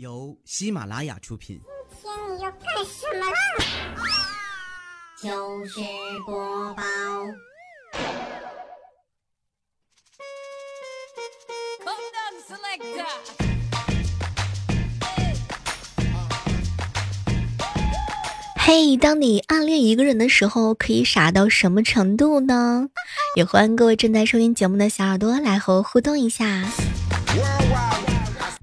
由喜马拉雅出品。今天你要干什么啦？糗事播报。嘿，当你暗恋一个人的时候，可以傻到什么程度呢？也欢迎各位正在收听节目的小耳朵来和我互动一下。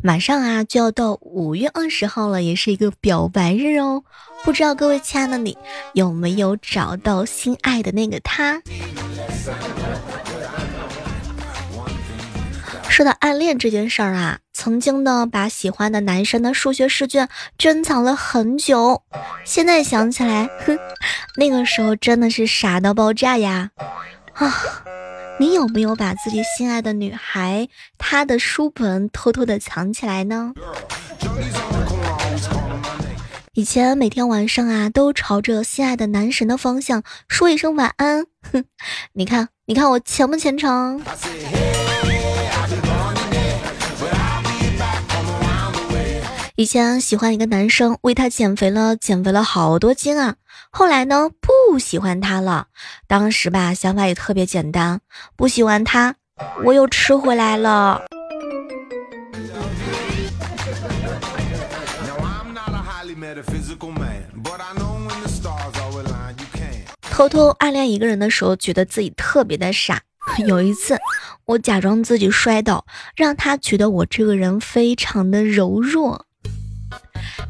马上啊，就要到五月二十号了，也是一个表白日哦。不知道各位亲爱的你有没有找到心爱的那个他？说到暗恋这件事儿啊，曾经呢把喜欢的男生的数学试卷珍藏了很久，现在想起来，哼，那个时候真的是傻到爆炸呀！啊，你有没有把自己心爱的女孩她的书本偷偷的藏起来呢？以前每天晚上啊，都朝着心爱的男神的方向说一声晚安。哼，你看，你看我虔不虔诚？以前喜欢一个男生，为他减肥了，减肥了好多斤啊。后来呢，不喜欢他了。当时吧，想法也特别简单，不喜欢他，我又吃回来了。偷偷暗恋一个人的时候，觉得自己特别的傻。有一次，我假装自己摔倒，让他觉得我这个人非常的柔弱。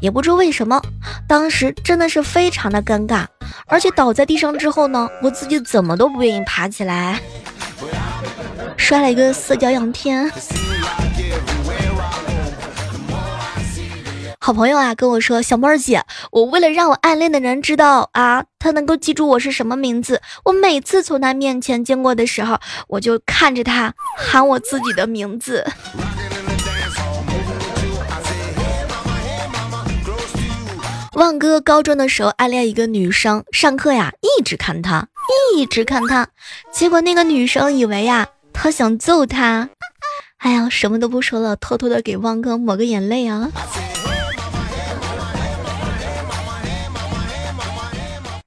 也不知为什么，当时真的是非常的尴尬，而且倒在地上之后呢，我自己怎么都不愿意爬起来，摔了一个四脚仰天。好朋友啊跟我说，小妹儿姐，我为了让我暗恋的人知道啊，他能够记住我是什么名字，我每次从他面前经过的时候，我就看着他喊我自己的名字。旺哥高中的时候暗恋一个女生，上课呀一直看她，一直看她，结果那个女生以为呀他想揍她，哎呀什么都不说了，偷偷的给旺哥抹个眼泪啊。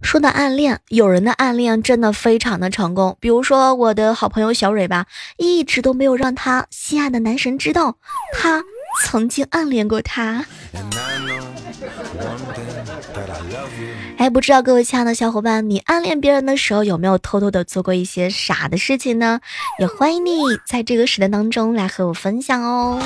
说到暗恋，有人的暗恋真的非常的成功，比如说我的好朋友小蕊吧，一直都没有让他心爱的男神知道，他曾经暗恋过他。哎，不知道各位亲爱的小伙伴，你暗恋别人的时候有没有偷偷的做过一些傻的事情呢？也欢迎你在这个时代当中来和我分享哦。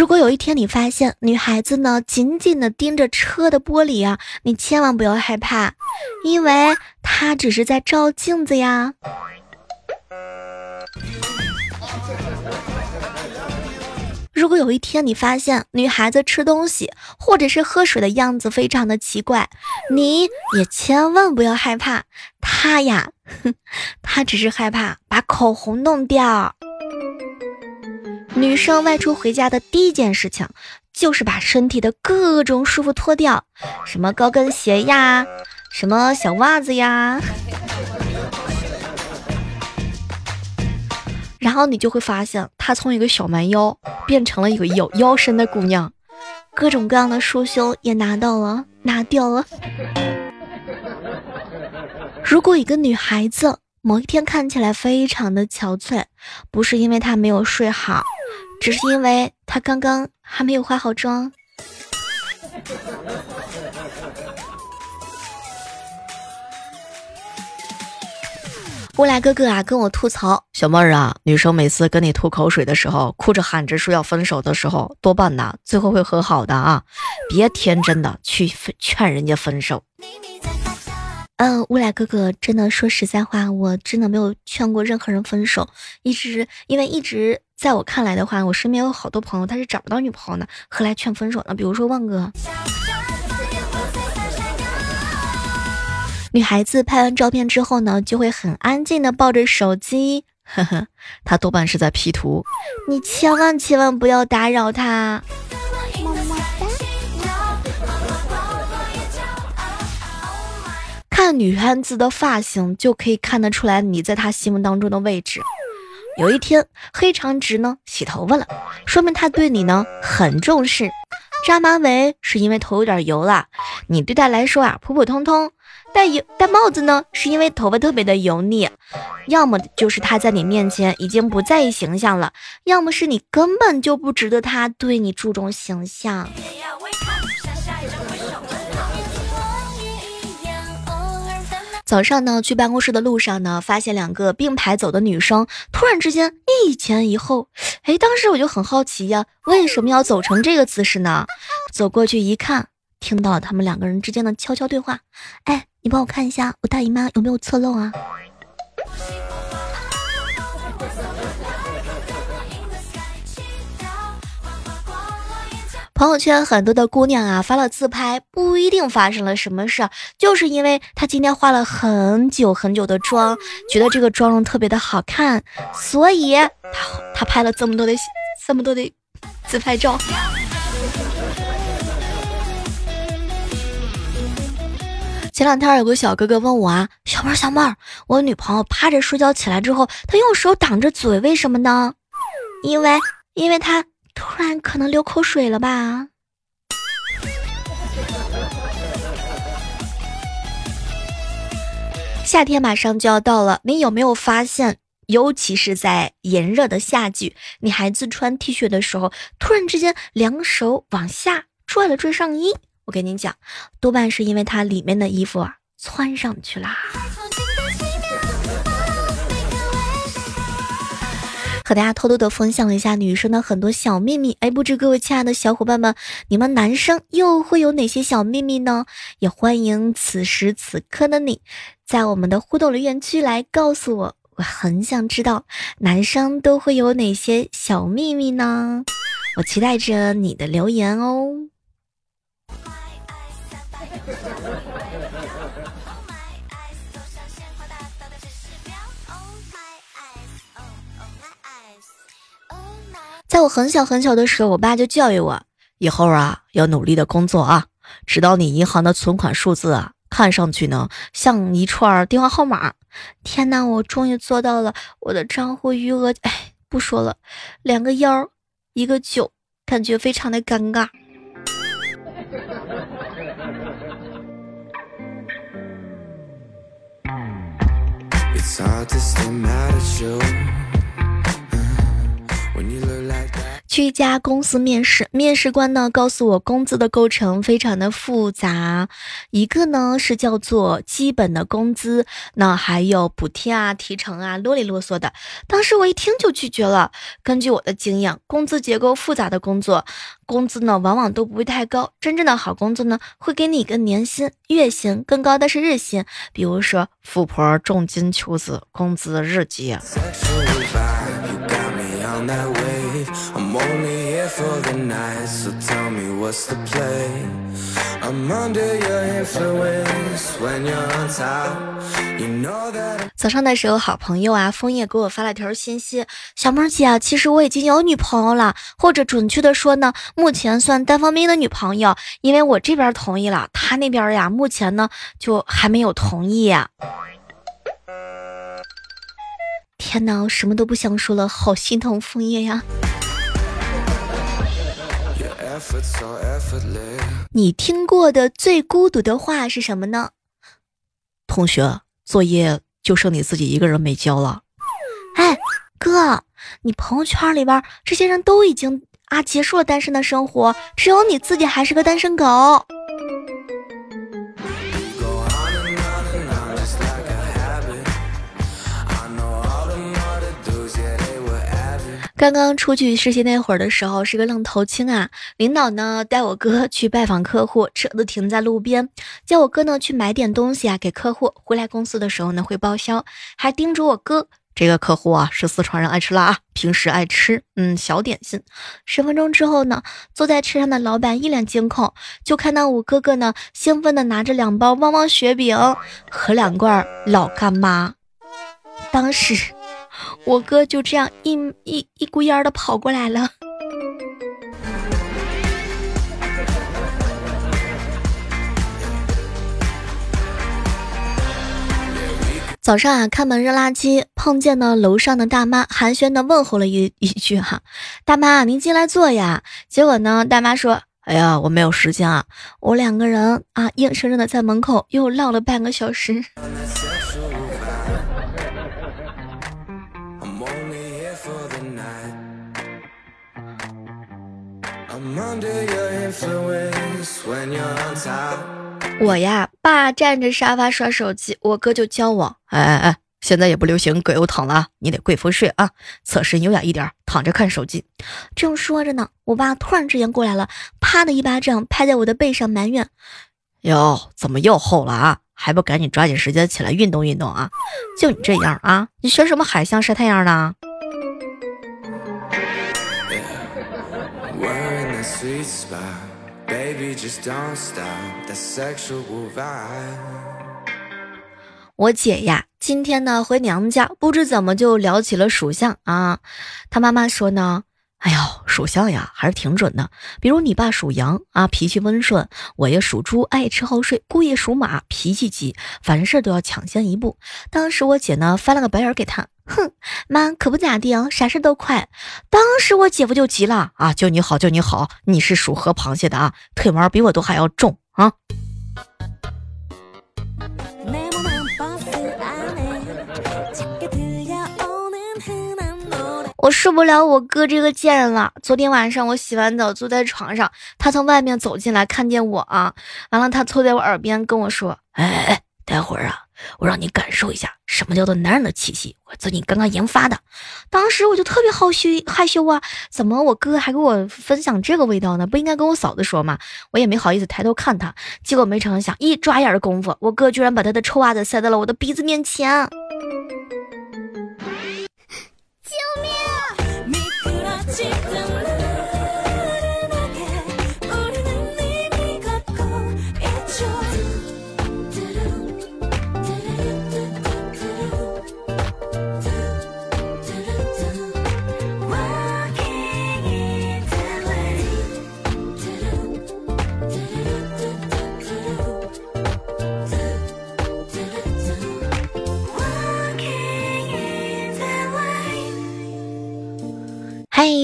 如果有一天你发现女孩子呢紧紧的盯着车的玻璃啊，你千万不要害怕，因为她只是在照镜子呀。如果有一天你发现女孩子吃东西或者是喝水的样子非常的奇怪，你也千万不要害怕，她呀，她只是害怕把口红弄掉。女生外出回家的第一件事情，就是把身体的各种束缚脱掉，什么高跟鞋呀，什么小袜子呀，然后你就会发现，她从一个小蛮腰变成了一个有腰身的姑娘，各种各样的束胸也拿到了，拿掉了。如果一个女孩子某一天看起来非常的憔悴，不是因为她没有睡好。只是因为他刚刚还没有化好妆。乌来哥哥啊，跟我吐槽，小妹儿啊，女生每次跟你吐口水的时候，哭着喊着说要分手的时候，多半呐，最后会和好的啊，别天真的去劝人家分手。嗯，乌来哥哥，真的说实在话，我真的没有劝过任何人分手，一直因为一直在我看来的话，我身边有好多朋友他是找不到女朋友的，何来劝分手呢？比如说旺哥，女孩子拍完照片之后呢，就会很安静的抱着手机，呵呵，他多半是在 P 图，你千万千万不要打扰他。看女汉子的发型就可以看得出来你在他心目当中的位置。有一天，黑长直呢洗头发了，说明他对你呢很重视。扎马尾是因为头有点油了，你对他来说啊普普通通。戴油戴帽子呢，是因为头发特别的油腻。要么就是他在你面前已经不在意形象了，要么是你根本就不值得他对你注重形象。早上呢，去办公室的路上呢，发现两个并排走的女生，突然之间一前一后，哎，当时我就很好奇呀，为什么要走成这个姿势呢？走过去一看，听到他们两个人之间的悄悄对话。哎，你帮我看一下，我大姨妈有没有侧漏啊？朋友圈很多的姑娘啊发了自拍，不一定发生了什么事儿，就是因为她今天化了很久很久的妆，觉得这个妆容特别的好看，所以她她拍了这么多的这么多的自拍照。前两天有个小哥哥问我啊，小妹儿小妹儿，我女朋友趴着睡觉起来之后，她用手挡着嘴，为什么呢？因为因为她。突然可能流口水了吧？夏天马上就要到了，你有没有发现，尤其是在炎热的夏季，女孩子穿 T 恤的时候，突然之间两手往下拽了拽上衣？我跟你讲，多半是因为它里面的衣服啊窜上去啦。和大家偷偷的分享了一下女生的很多小秘密，哎，不知各位亲爱的小伙伴们，你们男生又会有哪些小秘密呢？也欢迎此时此刻的你，在我们的互动留言区来告诉我，我很想知道男生都会有哪些小秘密呢？我期待着你的留言哦。在我很小很小的时候，我爸就教育我，以后啊要努力的工作啊，直到你银行的存款数字啊看上去呢像一串电话号码。天哪，我终于做到了！我的账户余额，哎，不说了，两个幺，一个九，感觉非常的尴尬。去一家公司面试，面试官呢告诉我工资的构成非常的复杂，一个呢是叫做基本的工资，那还有补贴啊、提成啊，啰里啰嗦的。当时我一听就拒绝了。根据我的经验，工资结构复杂的工作，工资呢往往都不会太高。真正的好工作呢，会给你一个年薪、月薪，更高的是日薪。比如说富婆重金求子，工资日结。早上的时候，好朋友啊，枫叶给我发了条信息：“小妹儿姐，其实我已经有女朋友了，或者准确的说呢，目前算单方面的女朋友，因为我这边同意了，他那边呀，目前呢就还没有同意。”天哪，我什么都不想说了，好心疼枫叶呀！你听过的最孤独的话是什么呢？同学，作业就剩你自己一个人没交了。哎，哥，你朋友圈里边这些人都已经啊结束了单身的生活，只有你自己还是个单身狗。刚刚出去实习那会儿的时候是个愣头青啊，领导呢带我哥 去拜访客户，车子停在路边，叫我哥呢去买点东西啊给客户，回来公司的时候呢会报销，还叮嘱我哥这个客户啊是四川人，爱吃辣啊，平时爱吃嗯小点心。十分钟之后呢，坐在车上的老板一脸惊恐，就看到我哥哥呢兴奋的拿着两包旺旺雪饼和两罐老干妈，当时。我哥就这样一一一股烟的跑过来了。早上啊，开门扔垃圾，碰见了楼上的大妈，寒暄的问候了一一句哈，大妈您进来坐呀。结果呢，大妈说，哎呀，我没有时间啊，我两个人啊，硬生生的在门口又唠了半个小时。我呀，爸站着沙发刷手机，我哥就教我，哎哎哎，现在也不流行葛优躺了，你得跪伏睡啊，侧身优雅一点，躺着看手机。正说着呢，我爸突然之间过来了，啪的一巴掌拍在我的背上，埋怨：哟，怎么又厚了啊？还不赶紧抓紧时间起来运动运动啊？就你这样啊，你学什么海象晒太阳呢？我姐呀，今天呢回娘家，不知怎么就聊起了属相啊。她妈妈说呢，哎呦，属相呀还是挺准的。比如你爸属羊啊，脾气温顺；我也属猪，爱吃好睡；姑爷属马，脾气急，凡事都要抢先一步。当时我姐呢翻了个白眼给他。哼，妈可不咋地哦，啥事都快。当时我姐夫就急了啊，就你好，就你好，你是属河螃蟹的啊，腿毛比我都还要重啊。我受不了我哥这个贱人了。昨天晚上我洗完澡坐在床上，他从外面走进来，看见我啊，完了他凑在我耳边跟我说：“哎哎哎，待会儿啊。”我让你感受一下什么叫做男人的气息，我最近刚刚研发的。当时我就特别好羞害羞啊，怎么我哥还给我分享这个味道呢？不应该跟我嫂子说吗？我也没好意思抬头看他，结果没成想，一抓眼的功夫，我哥居然把他的臭袜子塞在了我的鼻子面前。救命！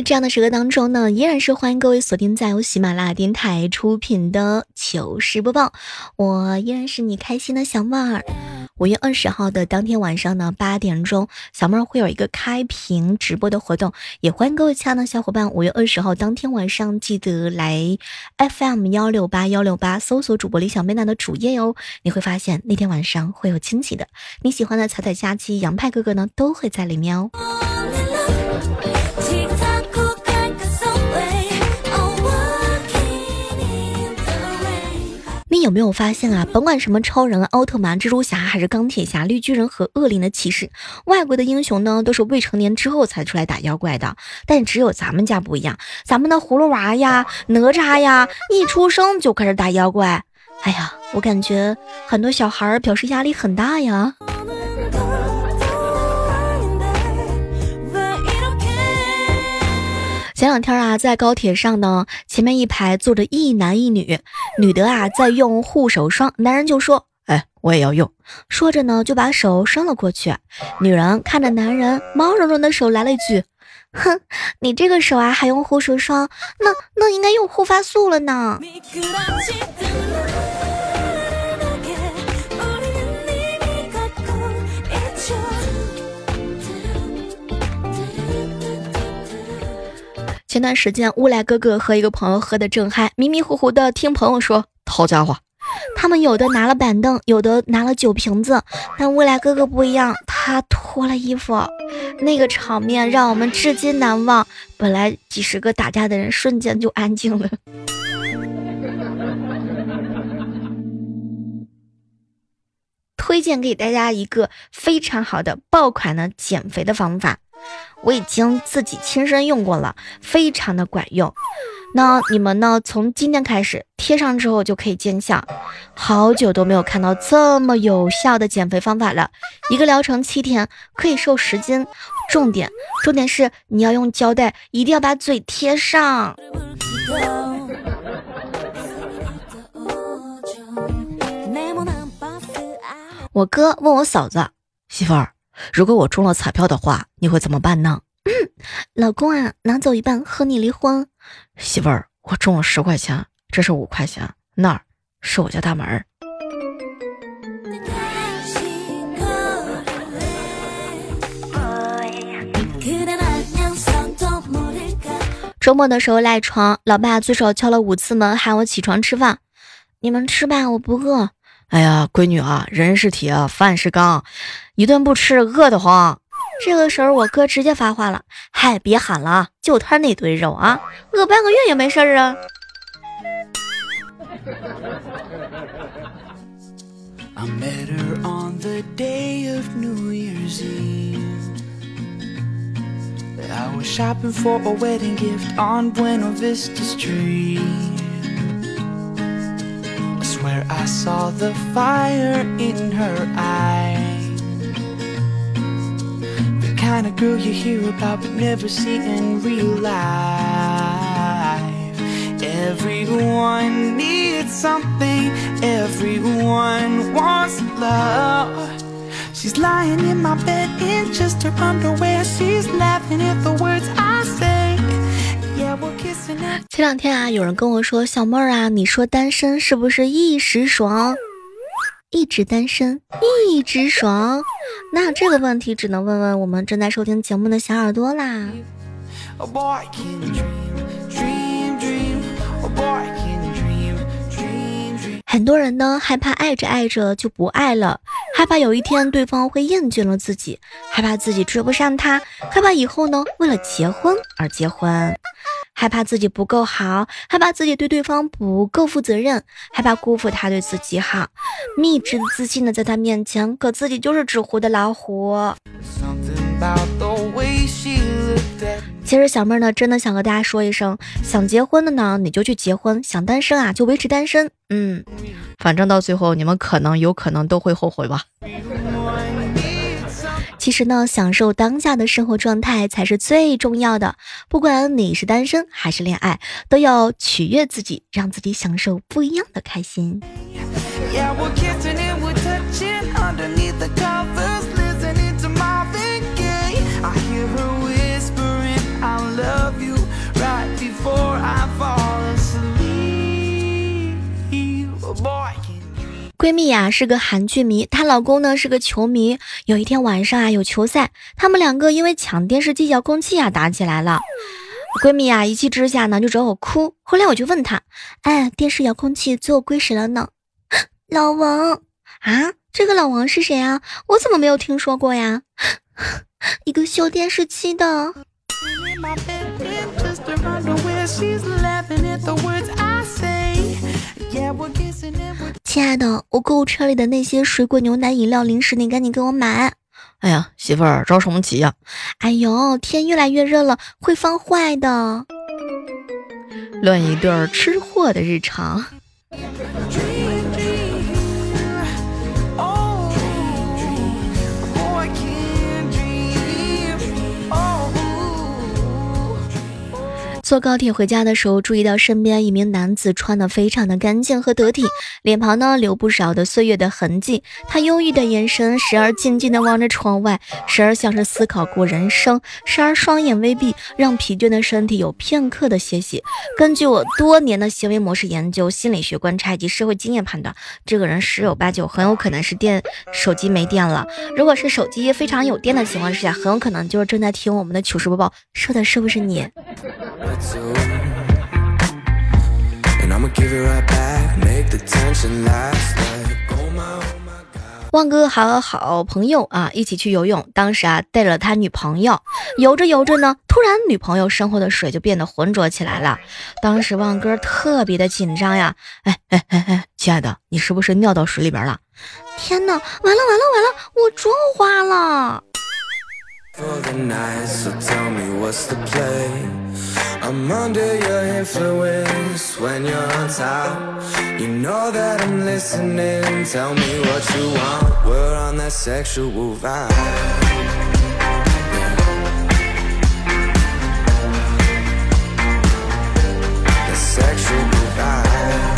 这样的时刻当中呢，依然是欢迎各位锁定在由喜马拉雅电台出品的糗事播报。我依然是你开心的小妹儿。五月二十号的当天晚上呢，八点钟，小妹儿会有一个开屏直播的活动，也欢迎各位亲爱的小伙伴。五月二十号当天晚上，记得来 FM 幺六八幺六八搜索主播李小妹娜的主页哟，你会发现那天晚上会有惊喜的。你喜欢的彩彩佳期、杨派哥哥呢，都会在里面哦。你有没有发现啊？甭管什么超人、奥特曼、蜘蛛侠，还是钢铁侠、绿巨人和恶灵的骑士，外国的英雄呢，都是未成年之后才出来打妖怪的。但只有咱们家不一样，咱们的葫芦娃呀、哪吒呀，一出生就开始打妖怪。哎呀，我感觉很多小孩表示压力很大呀。前两天啊，在高铁上呢，前面一排坐着一男一女，女的啊在用护手霜，男人就说：“哎，我也要用。”说着呢，就把手伸了过去。女人看着男人毛茸茸的手，来了一句：“哼，你这个手啊还用护手霜？那那应该用护发素了呢。”前段时间，乌来哥哥和一个朋友喝的正嗨，迷迷糊糊的听朋友说：“好家伙，他们有的拿了板凳，有的拿了酒瓶子，但乌来哥哥不一样，他脱了衣服，那个场面让我们至今难忘。本来几十个打架的人瞬间就安静了。”推荐给大家一个非常好的爆款的减肥的方法。我已经自己亲身用过了，非常的管用。那你们呢？从今天开始贴上之后就可以见效。好久都没有看到这么有效的减肥方法了，一个疗程七天可以瘦十斤。重点，重点是你要用胶带，一定要把嘴贴上。我哥问我嫂子。媳妇儿，如果我中了彩票的话，你会怎么办呢？嗯，老公啊，拿走一半和你离婚。媳妇儿，我中了十块钱，这是五块钱，那儿是我家大门儿。周末的时候赖床，老爸最少敲了五次门喊我起床吃饭。你们吃吧，我不饿。哎呀，闺女啊，人是铁，饭是钢，一顿不吃饿得慌。这个时候我哥直接发话了：“嗨，别喊了，就他那堆肉啊，饿半个月也没事儿啊。” I saw the fire in her eyes The kind of girl you hear about but never see in real life. Everyone needs something, everyone wants love. She's lying in my bed in just her underwear. She's laughing at the words I 前两天啊，有人跟我说：“小妹儿啊，你说单身是不是一时爽？一直单身，一直爽？”那这个问题只能问问我们正在收听节目的小耳朵啦。很多人呢，害怕爱着爱着就不爱了。害怕有一天对方会厌倦了自己，害怕自己追不上他，害怕以后呢为了结婚而结婚，害怕自己不够好，害怕自己对对方不够负责任，害怕辜负他对自己好，蜜汁自信的在他面前，可自己就是纸糊的老虎。其实小妹呢，真的想和大家说一声，想结婚的呢，你就去结婚；想单身啊，就维持单身。嗯，反正到最后你们可能有可能都会后悔吧。其实呢，享受当下的生活状态才是最重要的。不管你是单身还是恋爱，都要取悦自己，让自己享受不一样的开心。闺蜜呀是个韩剧迷，她老公呢是个球迷。有一天晚上啊有球赛，他们两个因为抢电视机遥控器啊打起来了。闺蜜啊一气之下呢就找我哭。后来我就问她，哎，电视遥控器最后归谁了呢？老王啊，这个老王是谁啊？我怎么没有听说过呀？一个修电视机的。亲爱的，我购物车里的那些水果、牛奶、饮料、零食，你赶紧给我买。哎呀，媳妇儿着什么急呀？哎呦，天越来越热了，会放坏的。乱一对吃货的日常。坐高铁回家的时候，注意到身边一名男子穿的非常的干净和得体，脸庞呢留不少的岁月的痕迹。他忧郁的眼神时而静静的望着窗外，时而像是思考过人生，时而双眼微闭，让疲倦的身体有片刻的歇息。根据我多年的行为模式研究、心理学观察以及社会经验判断，这个人十有八九很有可能是电手机没电了。如果是手机非常有电的情况之下，很有可能就是正在听我们的糗事播报，说的是不是你？旺哥和好朋友啊一起去游泳，当时啊带了他女朋友，游着游着呢，突然女朋友身后的水就变得浑浊起来了。当时旺哥特别的紧张呀，哎哎哎哎，亲爱的，你是不是尿到水里边了？天哪，完了完了完了，我妆花了。I'm under your influence when you're on top. You know that I'm listening. Tell me what you want. We're on that sexual vibe The sexual vibe.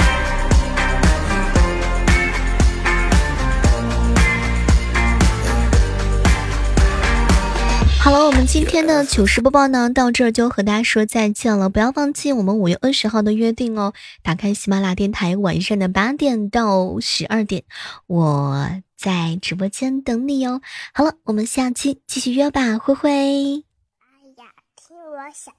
好了，我们今天的糗事播报呢，到这儿就和大家说再见了。不要忘记我们五月二十号的约定哦，打开喜马拉雅电台，晚上的八点到十二点，我在直播间等你哟。好了，我们下期继续约吧，灰灰。哎呀，听我想。